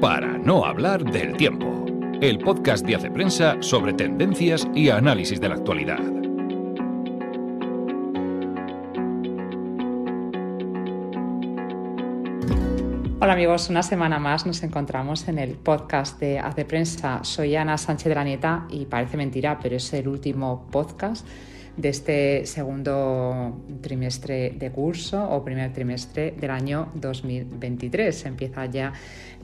Para no hablar del tiempo, el podcast de Hace Prensa sobre tendencias y análisis de la actualidad. Hola amigos, una semana más nos encontramos en el podcast de Hace Prensa. Soy Ana Sánchez de la Nieta y parece mentira, pero es el último podcast de este segundo trimestre de curso o primer trimestre del año 2023. Empieza ya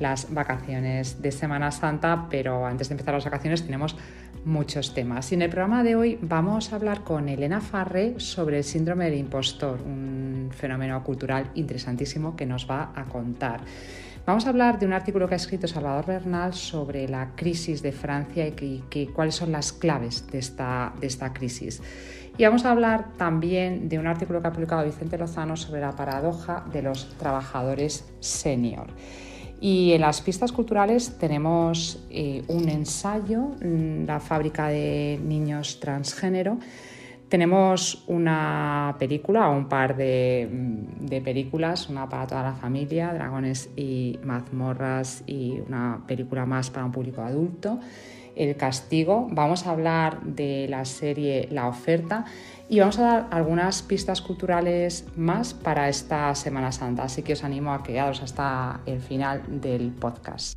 las vacaciones de Semana Santa, pero antes de empezar las vacaciones tenemos muchos temas. Y en el programa de hoy vamos a hablar con Elena Farre sobre el síndrome del impostor, un fenómeno cultural interesantísimo que nos va a contar. Vamos a hablar de un artículo que ha escrito Salvador Bernal sobre la crisis de Francia y que, cuáles son las claves de esta, de esta crisis. Y vamos a hablar también de un artículo que ha publicado Vicente Lozano sobre la paradoja de los trabajadores senior. Y en las pistas culturales tenemos eh, un ensayo, mm, la fábrica de niños transgénero. Tenemos una película o un par de, mm, de, películas, una para toda la familia, Dragones y mazmorras y una película más para un público adulto. El castigo, vamos a hablar de la serie La oferta y vamos a dar algunas pistas culturales más para esta Semana Santa, así que os animo a quedaros hasta el final del podcast.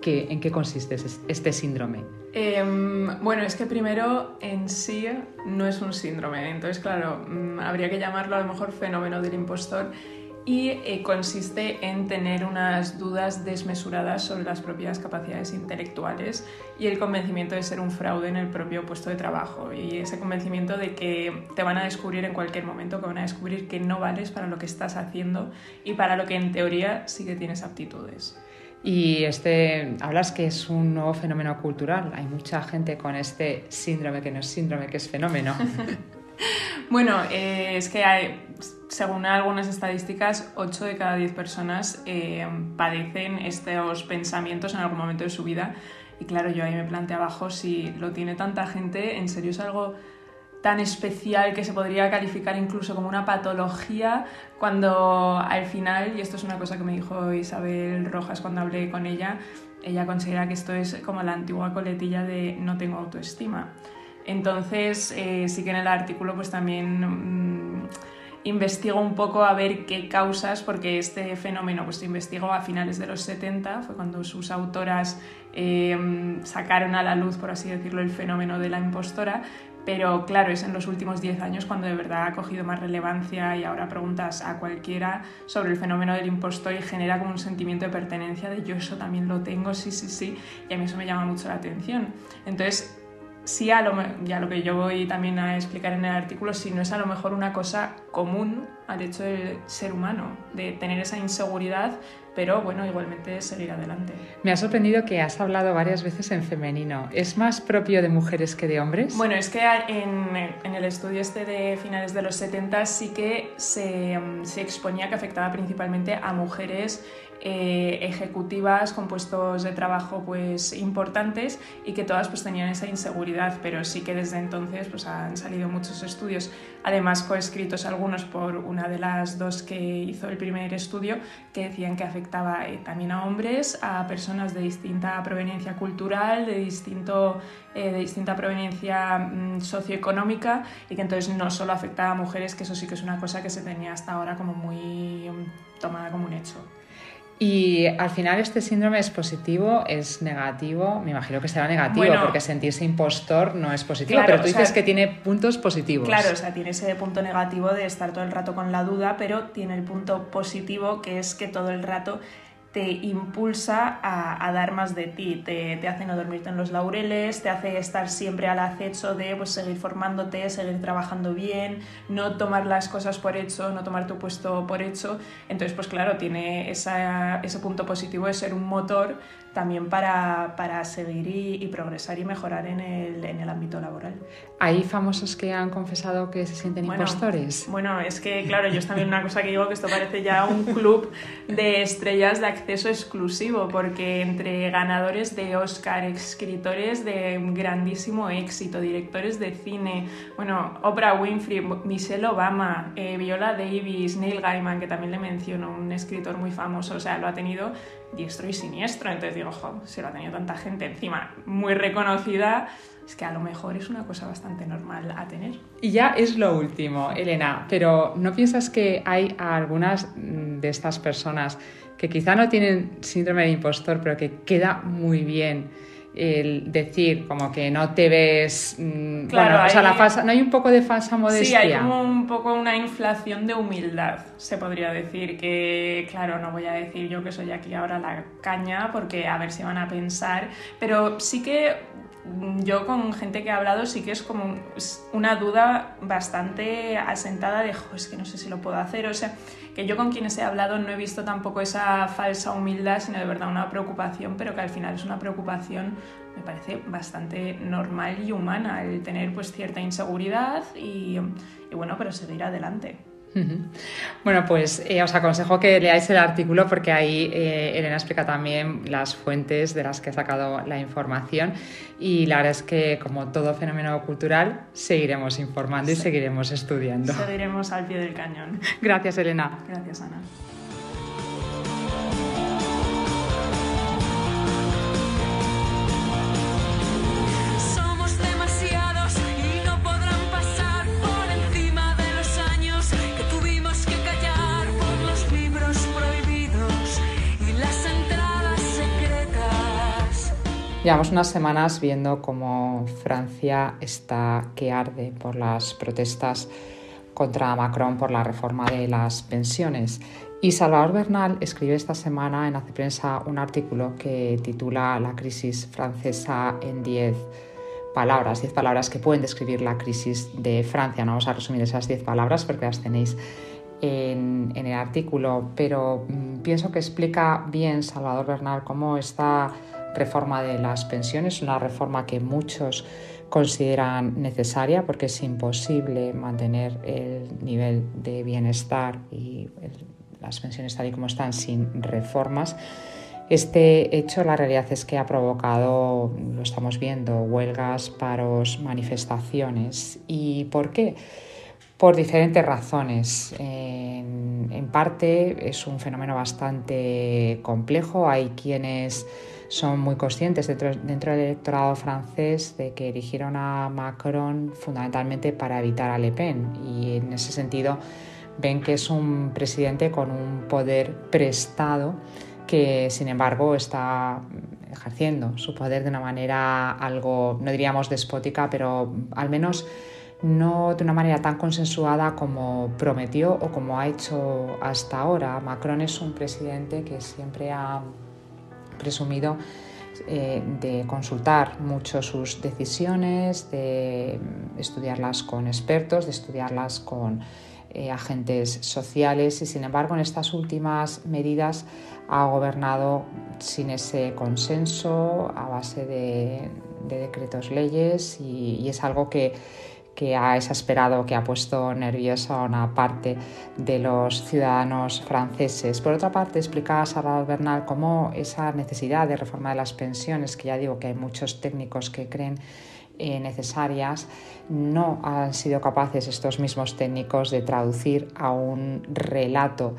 ¿qué, en qué consiste este síndrome. Em, bueno, es que primero en sí no es un síndrome, entonces claro, mm, habría que llamarlo a lo mejor fenómeno del impostor y eh, consiste en tener unas dudas desmesuradas sobre las propias capacidades intelectuales y el convencimiento de ser un fraude en el propio puesto de trabajo y ese convencimiento de que te van a descubrir en cualquier momento, que van a descubrir que no vales para lo que estás haciendo y para lo que en teoría sí que tienes aptitudes. Y este, hablas que es un nuevo fenómeno cultural. Hay mucha gente con este síndrome que no es síndrome, que es fenómeno. bueno, eh, es que hay, según algunas estadísticas, 8 de cada 10 personas eh, padecen estos pensamientos en algún momento de su vida. Y claro, yo ahí me planteé abajo si lo tiene tanta gente, ¿en serio es algo tan especial que se podría calificar incluso como una patología cuando al final, y esto es una cosa que me dijo Isabel Rojas cuando hablé con ella, ella considera que esto es como la antigua coletilla de no tengo autoestima. Entonces, eh, sí que en el artículo pues también mm, investigo un poco a ver qué causas, porque este fenómeno pues se investigó a finales de los 70, fue cuando sus autoras eh, sacaron a la luz, por así decirlo, el fenómeno de la impostora, pero claro, es en los últimos 10 años cuando de verdad ha cogido más relevancia y ahora preguntas a cualquiera sobre el fenómeno del impostor y genera como un sentimiento de pertenencia de yo eso también lo tengo, sí, sí, sí, y a mí eso me llama mucho la atención. Entonces, sí a lo, ya lo que yo voy también a explicar en el artículo, si no es a lo mejor una cosa común al hecho del ser humano, de tener esa inseguridad, pero bueno, igualmente seguir adelante. Me ha sorprendido que has hablado varias veces en femenino. ¿Es más propio de mujeres que de hombres? Bueno, es que en, en el estudio este de finales de los 70 sí que se, se exponía que afectaba principalmente a mujeres eh, ejecutivas con puestos de trabajo pues importantes y que todas pues tenían esa inseguridad pero sí que desde entonces pues han salido muchos estudios. Además coescritos algunos por una de las dos que hizo el primer estudio que decían que afectaba eh, también a hombres a personas de distinta proveniencia cultural de distinto eh, de distinta proveniencia mm, socioeconómica y que entonces no solo afectaba a mujeres que eso sí que es una cosa que se tenía hasta ahora como muy mm, tomada como un hecho y al final este síndrome es positivo, es negativo, me imagino que será negativo porque sentirse impostor no es positivo, pero tú dices que tiene puntos positivos. Claro, o sea, tiene ese punto negativo de estar todo el rato con la duda, pero tiene el punto positivo que es que todo el rato te impulsa a, dar más de ti, te, te, hace no dormirte en los laureles, te hace estar siempre al acecho de pues, seguir formándote, seguir trabajando bien, no tomar las cosas por hecho, no tomar tu puesto por hecho. Entonces, pues claro, tiene ese punto positivo de ser un motor también para, para seguir y, progresar y mejorar en el, en el, ámbito laboral. ¿Hay famosos que han confesado que se sienten impostores? Bueno, es que, claro, yo es también una cosa que digo que esto parece ya un club de estrellas de acceso exclusivo, porque entre ganadores de Oscar, escritores de grandísimo éxito, directores de cine, bueno, Oprah Winfrey, Michelle Obama, eh, Viola Davis, Neil Gaiman, que también le menciono, un escritor muy famoso, o sea, lo ha tenido diestro y siniestro. Entonces digo, ojo, si lo ha tenido tanta gente encima muy reconocida, es que a lo mejor es una cosa bastante normal a tener. Y ya es lo último, Elena, pero ¿no piensas que hay algunas de estas personas que quizá no tienen síndrome de impostor, pero que queda muy bien? el decir como que no te ves mm, claro, o sea, la falsa, no hay un poco de falsa modestia. Sí, hay como un poco una inflación de humildad, se podría decir, que claro, no voy a decir yo que soy aquí ahora la caña porque a ver si van a pensar, pero sí que yo con gente que he hablado sí que es como una duda bastante asentada de, es que no sé si lo puedo hacer, o sea, que yo con quienes he hablado no he visto tampoco esa falsa humildad, sino de verdad una preocupación, pero que al final es una preocupación, me parece bastante normal y humana, el tener pues cierta inseguridad y, y bueno, pero seguir adelante. Bueno, pues eh, os aconsejo que leáis el artículo porque ahí eh, Elena explica también las fuentes de las que ha sacado la información y la verdad es que como todo fenómeno cultural seguiremos informando y seguiremos estudiando. Seguiremos al pie del cañón. Gracias Elena. Gracias Ana. Llevamos unas semanas viendo cómo Francia está que arde por las protestas contra Macron por la reforma de las pensiones. Y Salvador Bernal escribe esta semana en Hace Prensa un artículo que titula La crisis francesa en 10 palabras, 10 palabras que pueden describir la crisis de Francia. No vamos a resumir esas 10 palabras porque las tenéis en, en el artículo, pero mm, pienso que explica bien Salvador Bernal cómo está reforma de las pensiones, una reforma que muchos consideran necesaria porque es imposible mantener el nivel de bienestar y las pensiones tal y como están sin reformas. Este hecho, la realidad es que ha provocado, lo estamos viendo, huelgas, paros, manifestaciones. ¿Y por qué? Por diferentes razones. En, en parte es un fenómeno bastante complejo. Hay quienes son muy conscientes dentro, del electorado francés de que eligieron a Macron fundamentalmente para evitar a Le Pen y en ese sentido ven que es un presidente con un poder prestado que sin embargo está ejerciendo su poder de una manera algo, no diríamos despótica, pero al menos no de una manera tan consensuada como prometió o como ha hecho hasta ahora. Macron es un presidente que siempre ha presumido eh, de consultar mucho sus decisiones, de estudiarlas con expertos, de estudiarlas con eh, agentes sociales y sin embargo en estas últimas medidas ha gobernado sin ese consenso a base de, decretos leyes y es algo que que ha exasperado, que ha puesto nerviosa a una parte de los ciudadanos franceses. Por otra parte, explicaba Salvador Bernal cómo esa necesidad de reforma de las pensiones, que ya digo que hay muchos técnicos que creen eh, necesarias, no han sido capaces estos mismos técnicos de traducir a un relato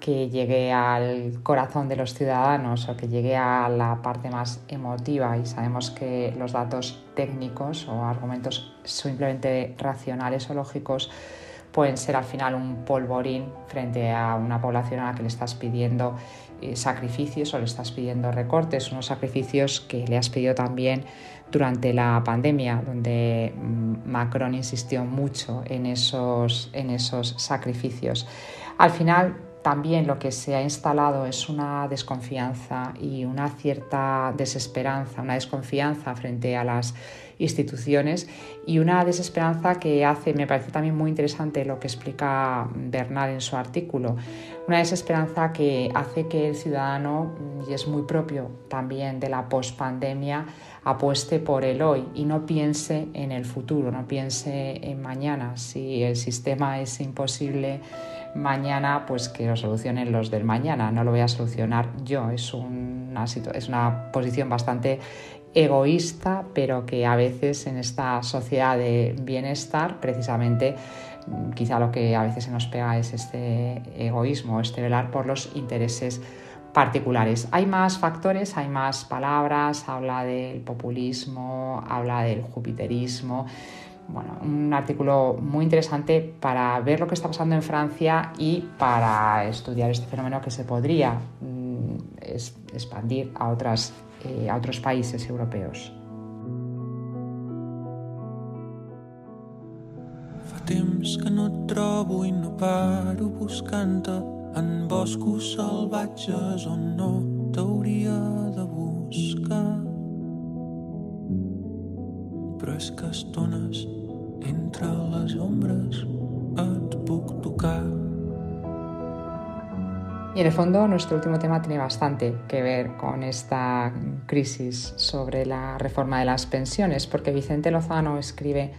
que llegue al corazón de los ciudadanos o que llegue a la parte más emotiva y sabemos que los datos técnicos o argumentos simplemente racionales o lógicos pueden ser al final un polvorín frente a una población a la que le estás pidiendo eh, sacrificios o le estás pidiendo recortes, unos sacrificios que le has pedido también durante la pandemia, donde mm, Macron insistió mucho en esos, en esos sacrificios. Al final, también lo que se ha instalado es una desconfianza y una cierta desesperanza, una desconfianza frente a las instituciones y una desesperanza que hace, me parece también muy interesante lo que explica Bernal en su artículo, una desesperanza que hace que el ciudadano, y es muy propio también de la pospandemia, apueste por el hoy y no piense en el futuro, no piense en mañana. Si el sistema es imposible mañana, pues que lo solucionen los del mañana, no lo voy a solucionar yo. Es una, es una posición bastante egoísta, pero que a veces en esta sociedad de bienestar, precisamente, mm, quizá lo que a veces se nos pega es este egoísmo, este velar por los intereses particulares. Hay más factores, hay más palabras, habla del populismo, habla del jupiterismo. Bueno, un artículo muy interesante para ver lo que está pasando en Francia y para estudiar este fenómeno que se podría mm, expandir a otras eh, a otros países europeos. Fa temps que no et trobo i no paro buscant-te en boscos salvatges on no t'hauria de buscar. Però és que estones entre les ombres et puc tocar. Y en el fondo nuestro último tema tiene bastante que ver con esta crisis sobre la reforma de las pensiones, porque Vicente Lozano escribe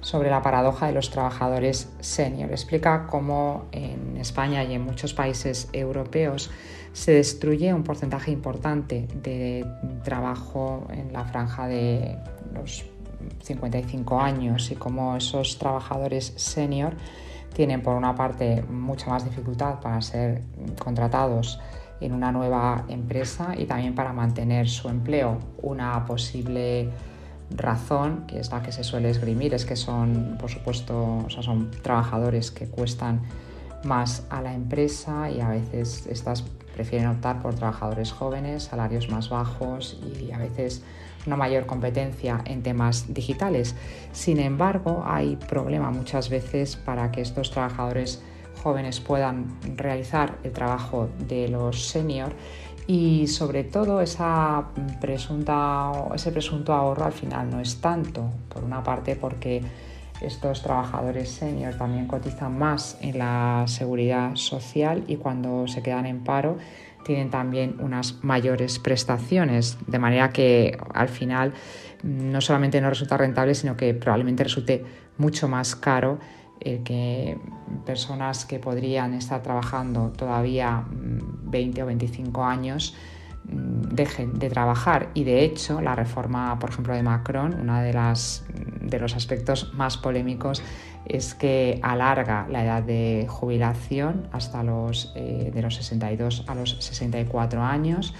sobre la paradoja de los trabajadores senior. Explica cómo en España y en muchos países europeos se destruye un porcentaje importante de trabajo en la franja de los 55 años y cómo esos trabajadores senior tienen por una parte mucha más dificultad para ser contratados en una nueva empresa y también para mantener su empleo. Una posible razón, que es la que se suele esgrimir, es que son, por supuesto, son trabajadores que cuestan más a la empresa y a veces estas prefieren optar por trabajadores jóvenes, salarios más bajos y a veces una mayor competencia en temas digitales. Sin embargo, hay problema muchas veces para que estos trabajadores jóvenes puedan realizar el trabajo de los senior y sobre todo esa presunta, ese presunto ahorro al final no es tanto, por una parte porque estos trabajadores senior también cotizan más en la seguridad social y cuando se quedan en paro tienen también unas mayores prestaciones, de manera que al final no solamente no resulta rentable, sino que probablemente resulte mucho más caro el que personas que podrían estar trabajando todavía 20 mm, o 25 años dejen de trabajar y de hecho la reforma por ejemplo de Macron uno de, de los aspectos más polémicos es que alarga la edad de jubilación hasta los, eh, de los 62 a los 64 años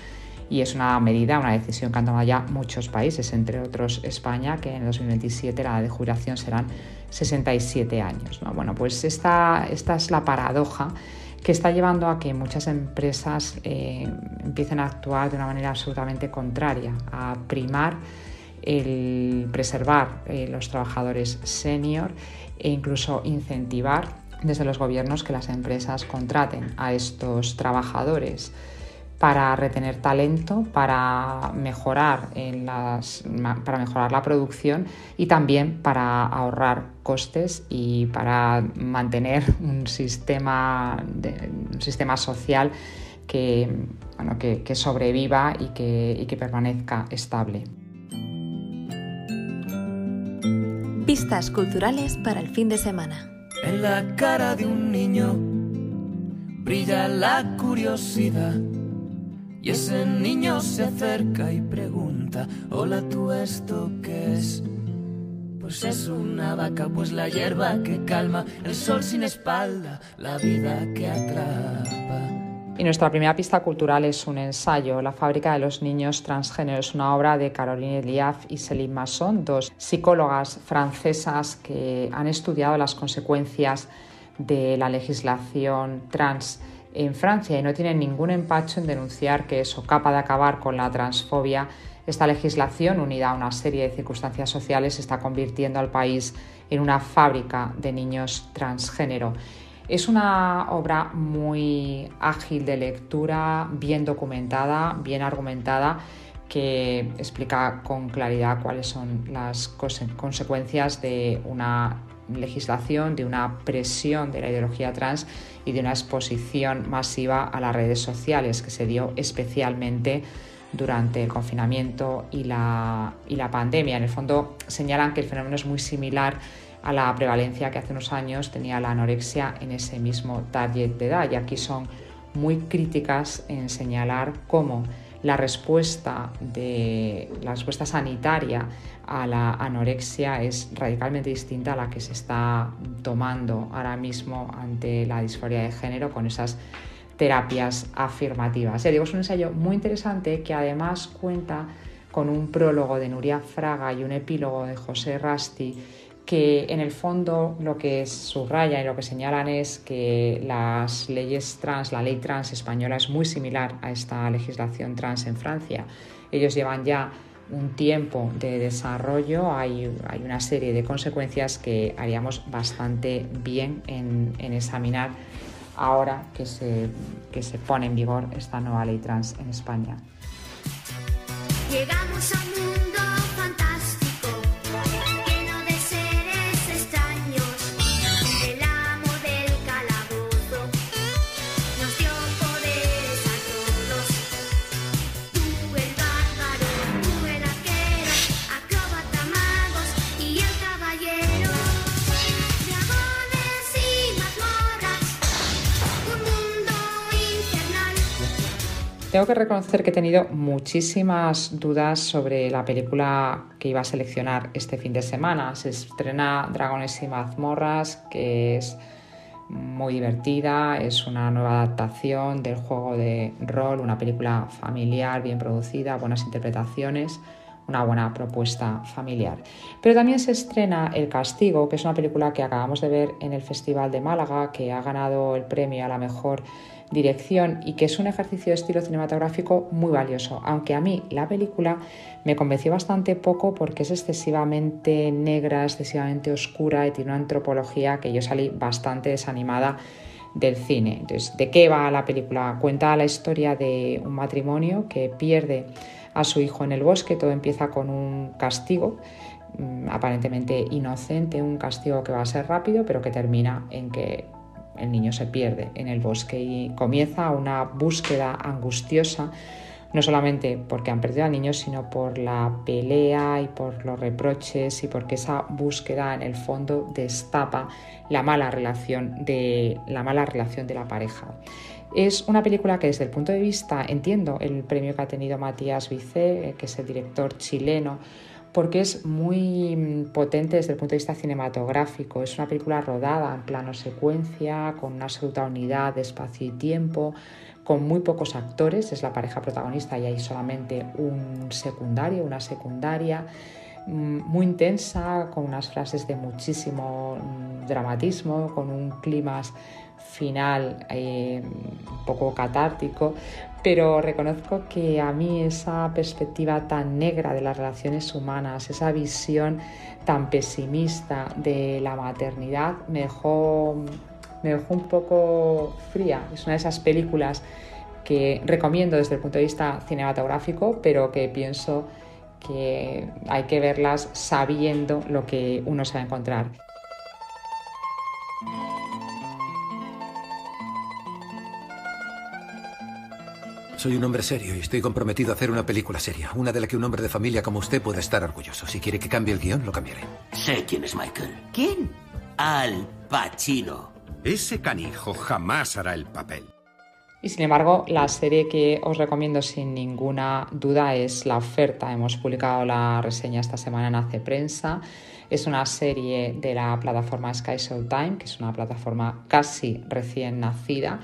y es una medida, una decisión que han tomado ya muchos países, entre otros España, que en el 2027 la edad de jubilación serán 67 años. Bueno, pues esta, esta es la paradoja que está llevando a que muchas empresas eh, empiecen a actuar de una manera absolutamente contraria, a primar el preservar eh, los trabajadores senior e incluso incentivar desde los gobiernos que las empresas contraten a estos trabajadores para retener talento, para mejorar, para mejorar la producción y también para ahorrar costes y para mantener un sistema, un sistema social que, que, sobreviva y que, y que permanezca estable. Pistas culturales para el fin de semana. En la cara de un niño brilla la curiosidad. Y ese niño se acerca y pregunta, hola tú esto qué es? Pues es una vaca, pues la hierba que calma, el sol sin espalda, la vida que atrapa. Y nuestra primera pista cultural es un ensayo, La fábrica de los niños transgéneros, una obra de Caroline Eliaf y Céline Masson, dos psicólogas francesas que han estudiado las consecuencias de la legislación trans en Francia y no tienen ningún empacho en denunciar que eso capa de acabar con la transfobia. Esta legislación, unida a una serie de circunstancias sociales, está convirtiendo al país en una fábrica de niños transgénero. Es una obra muy ágil de lectura, bien documentada, bien argumentada, que explica con claridad cuáles son las consecuencias de una legislación, de una presión de la ideología trans y de una exposición masiva a las redes sociales que se dio especialmente durante el confinamiento y la, y la pandemia. En el fondo señalan que el fenómeno es muy similar a la prevalencia que hace unos años tenía la anorexia en ese mismo target de edad y aquí son muy críticas en señalar cómo la respuesta, de, la respuesta sanitaria a la anorexia es radicalmente distinta a la que se está tomando ahora mismo ante la disforia de género con esas terapias afirmativas. Ya digo, es un ensayo muy interesante que además cuenta con un prólogo de Nuria Fraga y un epílogo de José Rasti que en el fondo lo que subrayan y lo que señalan es que las leyes trans, la ley trans española es muy similar a esta legislación trans en Francia. Ellos llevan ya un tiempo de desarrollo, hay, una serie de consecuencias que haríamos bastante bien en, examinar ahora que se, que se pone en vigor esta nueva ley trans en España. Llegamos a mundo Tengo que reconocer que he tenido muchísimas dudas sobre la película que iba a seleccionar este fin de semana. Se estrena Dragones y mazmorras, que es muy divertida, es una nueva adaptación del juego de rol, una película familiar, bien producida, buenas interpretaciones, una buena propuesta familiar. Pero también se estrena El Castigo, que es una película que acabamos de ver en el Festival de Málaga, que ha ganado el premio a la mejor dirección y que es un ejercicio de estilo cinematográfico muy valioso, aunque a mí la película me convenció bastante poco porque es excesivamente negra, excesivamente oscura y tiene una antropología que yo salí bastante desanimada del cine. Entonces, ¿de qué va la película? Cuenta la historia de un matrimonio que pierde a su hijo en el bosque, todo empieza con un castigo mm, aparentemente inocente, un castigo que va a ser rápido, pero que termina en que el niño se pierde en el bosque y comienza una búsqueda angustiosa, no solamente porque han perdido al niño, sino por la pelea y por los reproches y porque esa búsqueda en el fondo destapa la mala relación de la, mala relación de la pareja. Es una película que desde el punto de vista, entiendo el premio que ha tenido Matías Vicé, que es el director chileno, porque es muy mm, potente desde el punto de vista cinematográfico. Es una película rodada en plano secuencia, con una absoluta unidad de espacio y tiempo, con muy pocos actores, es la pareja protagonista y hay solamente un secundario, una secundaria mm, muy intensa, con unas frases de muchísimo mm, dramatismo, con un clima final eh, un poco catártico, pero reconozco que a mí esa perspectiva tan negra de las relaciones humanas, esa visión tan pesimista de la maternidad, me dejó, me dejó un poco fría. Es una de esas películas que recomiendo desde el punto de vista cinematográfico, pero que pienso que hay que verlas sabiendo lo que uno se va a encontrar. Soy un hombre serio y estoy comprometido a hacer una película seria. Una de la que un hombre de familia como usted pueda estar orgulloso. Si quiere que cambie el guion, lo cambiaré. Sé quién es Michael. ¿Quién? Al Pacino. Ese canijo jamás hará el papel. Y sin embargo, la serie que os recomiendo sin ninguna duda es La Oferta. Hemos publicado la reseña esta semana en Hace Prensa. Es una serie de la plataforma Sky Time, que es una plataforma casi recién nacida.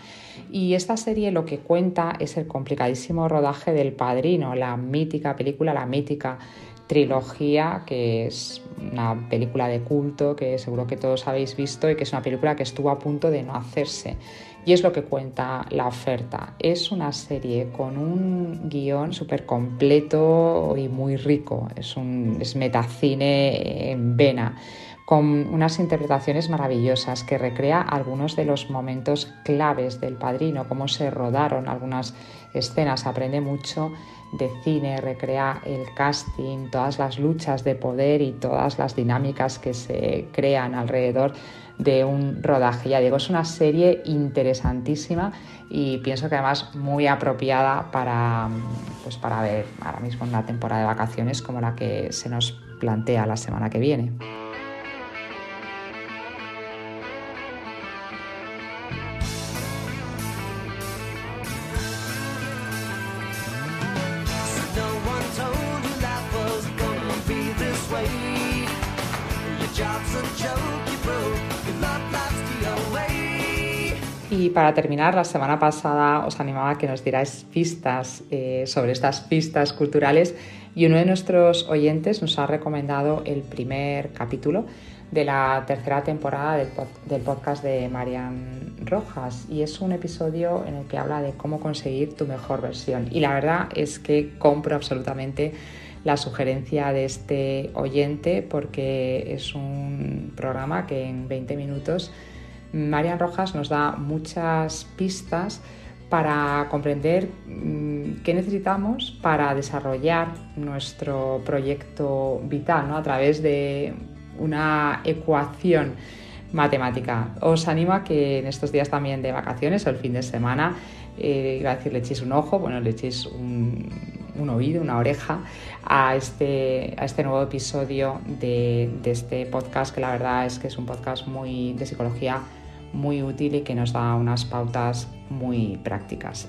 Y esta serie lo que cuenta es el complicadísimo rodaje del Padrino, la mítica película, la mítica trilogía, que es una película de culto que seguro que todos habéis visto y que es una película que estuvo a punto de no hacerse. Y es lo que cuenta la oferta. Es una serie con un guion súper completo y muy rico. Es, un, es metacine en vena con unas interpretaciones maravillosas que recrea algunos de los momentos claves del padrino, cómo se rodaron algunas escenas, aprende mucho de cine, recrea el casting, todas las luchas de poder y todas las dinámicas que se crean alrededor de un rodaje. Ya digo, es una serie interesantísima y pienso que además muy apropiada para, pues para ver ahora mismo una temporada de vacaciones como la que se nos plantea la semana que viene. Para terminar, la semana pasada os animaba a que nos dierais pistas eh, sobre estas pistas culturales y uno de nuestros oyentes nos ha recomendado el primer capítulo de la tercera temporada del, del podcast de Marian Rojas y es un episodio en el que habla de cómo conseguir tu mejor versión y la verdad es que compro absolutamente la sugerencia de este oyente porque es un programa que en 20 minutos Marian Rojas nos da muchas pistas para comprender mm, qué necesitamos para desarrollar nuestro proyecto vital ¿no? a través de una ecuación matemática. Os animo a que en estos días también de vacaciones o el fin de semana, eh, iba a decir, le echéis un ojo, bueno, le echéis un, oído, una oreja a este, a este nuevo episodio de este podcast, que la verdad es que es un podcast muy de psicología muy útil y que nos da unas pautas muy prácticas.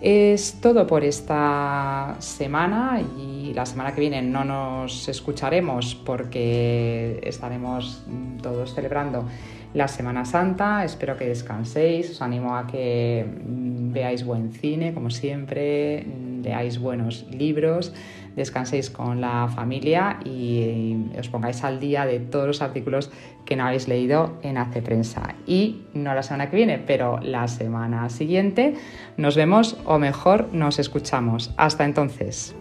Es todo por esta semana y la semana que viene no nos escucharemos porque estaremos todos celebrando la Semana Santa. Espero que descanséis, os animo a que veáis buen cine, como siempre, leáis buenos libros descanséis con la familia y os pongáis al día de todos los artículos que no habéis leído en Hace Prensa. Y no la semana que viene, pero la semana siguiente nos vemos o mejor nos escuchamos. Hasta entonces.